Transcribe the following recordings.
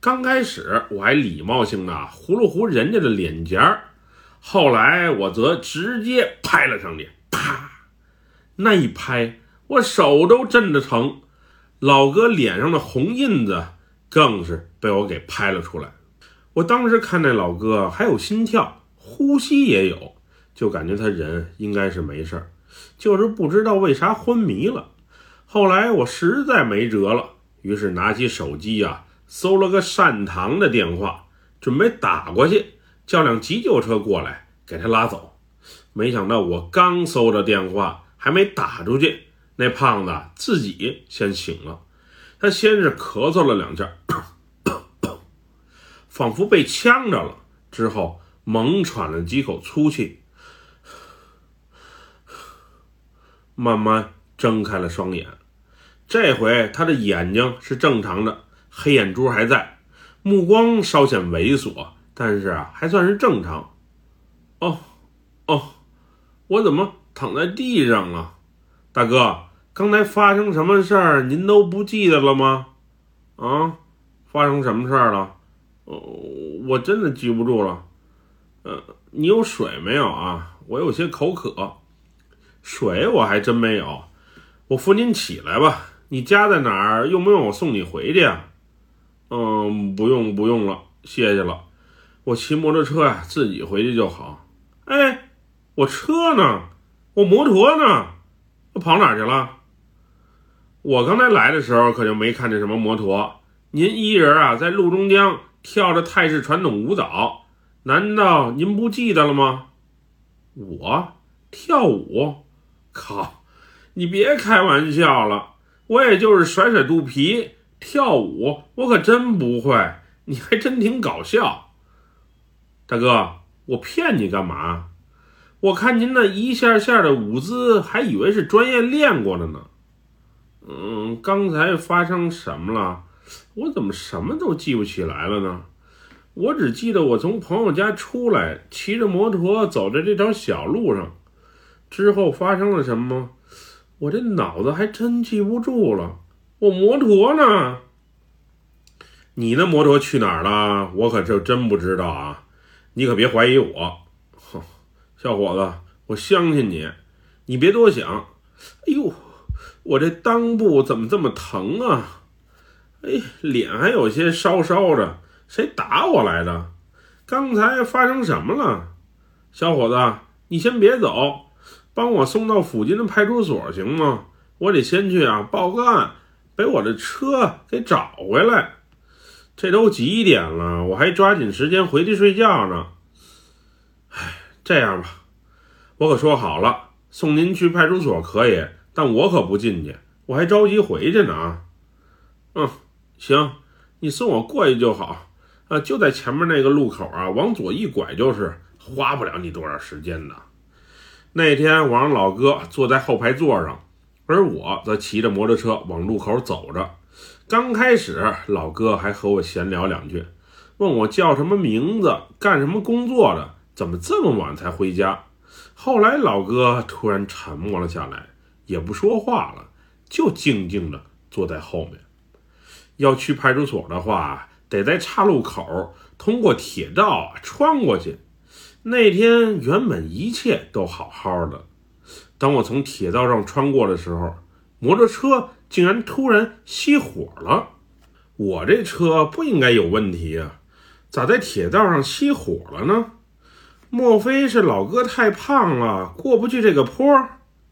刚开始我还礼貌性的糊了糊人家的脸颊，后来我则直接拍了上去，啪！那一拍，我手都震得疼，老哥脸上的红印子更是被我给拍了出来。我当时看那老哥还有心跳，呼吸也有，就感觉他人应该是没事儿，就是不知道为啥昏迷了。后来我实在没辙了，于是拿起手机呀、搜了个善堂的电话，准备打过去，叫辆急救车过来给他拉走。没想到我刚搜着电话，还没打出去，那胖子自己先醒了。他先是咳嗽了两下，仿佛被呛着了，之后猛喘了几口粗气，慢慢睁开了双眼。这回他的眼睛是正常的，黑眼珠还在，目光稍显猥琐，但是啊，还算是正常。哦，哦，我怎么躺在地上了？大哥，刚才发生什么事儿？您都不记得了吗？啊，发生什么事儿了？哦，我真的记不住了。呃，你有水没有啊？我有些口渴。水我还真没有。我扶您起来吧。你家在哪儿？用不用我送你回去啊？嗯，不用不用了，谢谢了。我骑摩托车呀，自己回去就好。哎，我车呢？我摩托呢？跑哪去了？我刚才来的时候可就没看见什么摩托。您一人啊，在路中间跳着泰式传统舞蹈，难道您不记得了吗？我跳舞？靠！你别开玩笑了。我也就是甩甩肚皮，跳舞我可真不会，你还真挺搞笑，大哥，我骗你干嘛？我看您那一下下的舞姿，还以为是专业练过的呢。嗯，刚才发生什么了？我怎么什么都记不起来了呢？我只记得我从朋友家出来，骑着摩托走在这条小路上，之后发生了什么？我这脑子还真记不住了，我摩托呢？你那摩托去哪儿了？我可就真不知道啊！你可别怀疑我，哼，小伙子，我相信你，你别多想。哎呦，我这裆部怎么这么疼啊？哎，脸还有些烧烧的，谁打我来的？刚才发生什么了？小伙子，你先别走。帮我送到附近的派出所行吗？我得先去啊报个案，把我的车给找回来。这都几点了，我还抓紧时间回去睡觉呢。唉，这样吧，我可说好了，送您去派出所可以，但我可不进去，我还着急回去呢啊。嗯，行，你送我过去就好啊，就在前面那个路口啊，往左一拐就是，花不了你多少时间的。那天我让老哥坐在后排座上，而我则骑着摩托车往路口走着。刚开始，老哥还和我闲聊两句，问我叫什么名字、干什么工作的，怎么这么晚才回家。后来，老哥突然沉默了下来，也不说话了，就静静地坐在后面。要去派出所的话，得在岔路口通过铁道穿过去。那天原本一切都好好的，当我从铁道上穿过的时候，摩托车竟然突然熄火了。我这车不应该有问题啊，咋在铁道上熄火了呢？莫非是老哥太胖了，过不去这个坡？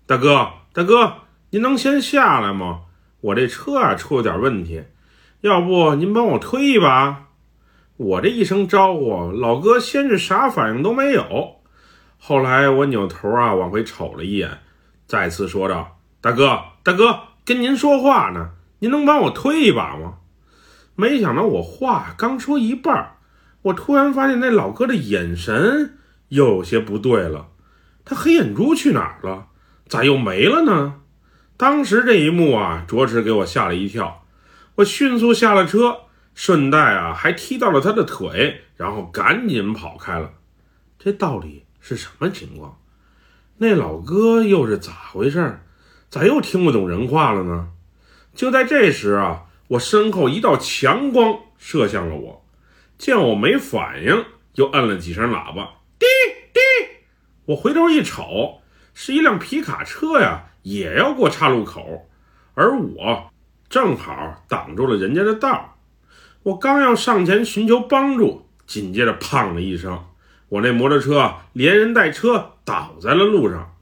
大哥，大哥，您能先下来吗？我这车啊出了点问题，要不您帮我推一把？我这一声招呼，老哥先是啥反应都没有，后来我扭头啊往回瞅了一眼，再次说道：“大哥，大哥，跟您说话呢，您能帮我推一把吗？”没想到我话刚说一半，我突然发现那老哥的眼神又有些不对了，他黑眼珠去哪儿了？咋又没了呢？当时这一幕啊，着实给我吓了一跳，我迅速下了车。顺带啊，还踢到了他的腿，然后赶紧跑开了。这道理是什么情况？那老哥又是咋回事？咋又听不懂人话了呢？就在这时啊，我身后一道强光射向了我，见我没反应，又摁了几声喇叭，滴滴。我回头一瞅，是一辆皮卡车呀，也要过岔路口，而我正好挡住了人家的道。我刚要上前寻求帮助，紧接着“砰”的一声，我那摩托车连人带车倒在了路上，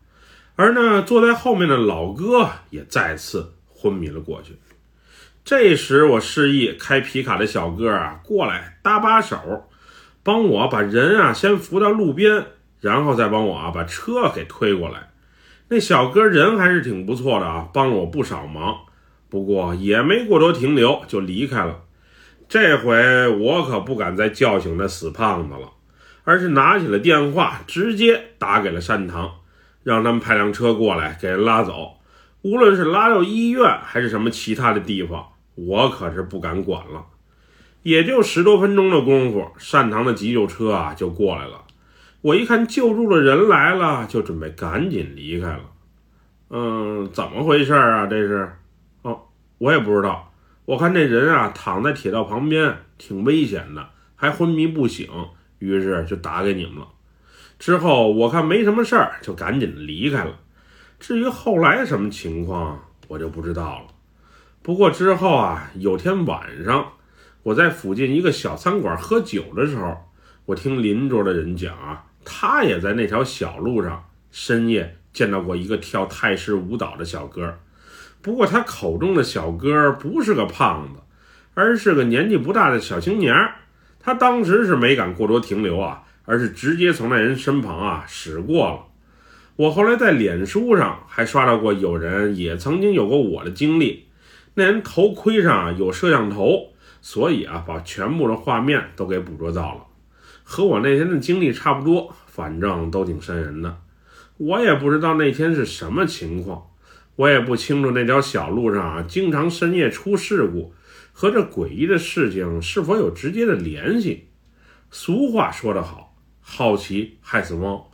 而那坐在后面的老哥也再次昏迷了过去。这时，我示意开皮卡的小哥啊过来搭把手，帮我把人啊先扶到路边，然后再帮我啊把车给推过来。那小哥人还是挺不错的啊，帮了我不少忙。不过也没过多停留就离开了。这回我可不敢再叫醒那死胖子了，而是拿起了电话，直接打给了善堂，让他们派辆车过来给人拉走。无论是拉到医院还是什么其他的地方。我可是不敢管了，也就十多分钟的功夫，善堂的急救车啊就过来了。我一看救助的人来了，就准备赶紧离开了。嗯，怎么回事啊？这是？哦，我也不知道。我看这人啊躺在铁道旁边，挺危险的，还昏迷不醒，于是就打给你们了。之后我看没什么事儿，就赶紧离开了。至于后来什么情况，我就不知道了。不过之后啊，有天晚上，我在附近一个小餐馆喝酒的时候，我听邻桌的人讲啊，他也在那条小路上深夜见到过一个跳泰式舞蹈的小哥。不过他口中的小哥不是个胖子，而是个年纪不大的小青年儿。他当时是没敢过多停留啊，而是直接从那人身旁啊驶过了。我后来在脸书上还刷到过有人也曾经有过我的经历。那人头盔上有摄像头，所以啊，把全部的画面都给捕捉到了，和我那天的经历差不多，反正都挺瘆人的。我也不知道那天是什么情况，我也不清楚那条小路上啊，经常深夜出事故，和这诡异的事情是否有直接的联系。俗话说得好，好奇害死猫。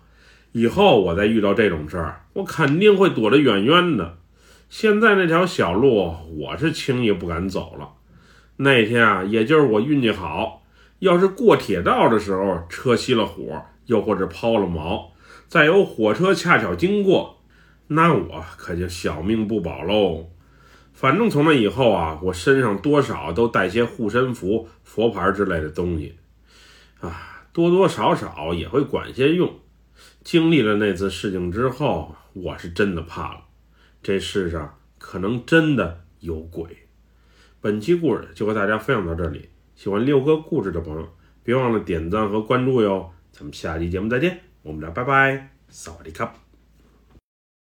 以后我再遇到这种事儿，我肯定会躲得远远的。现在那条小路，我是轻易不敢走了。那天啊，也就是我运气好，要是过铁道的时候车熄了火，又或者抛了锚，再有火车恰巧经过，那我可就小命不保喽。反正从那以后啊，我身上多少都带些护身符、佛牌之类的东西，啊，多多少少也会管些用。经历了那次事情之后，我是真的怕了。这世上可能真的有鬼。本期故事就和大家分享到这里，喜欢六哥故事的朋友，别忘了点赞和关注哟。咱们下期节目再见，我们俩拜拜，萨瓦迪卡。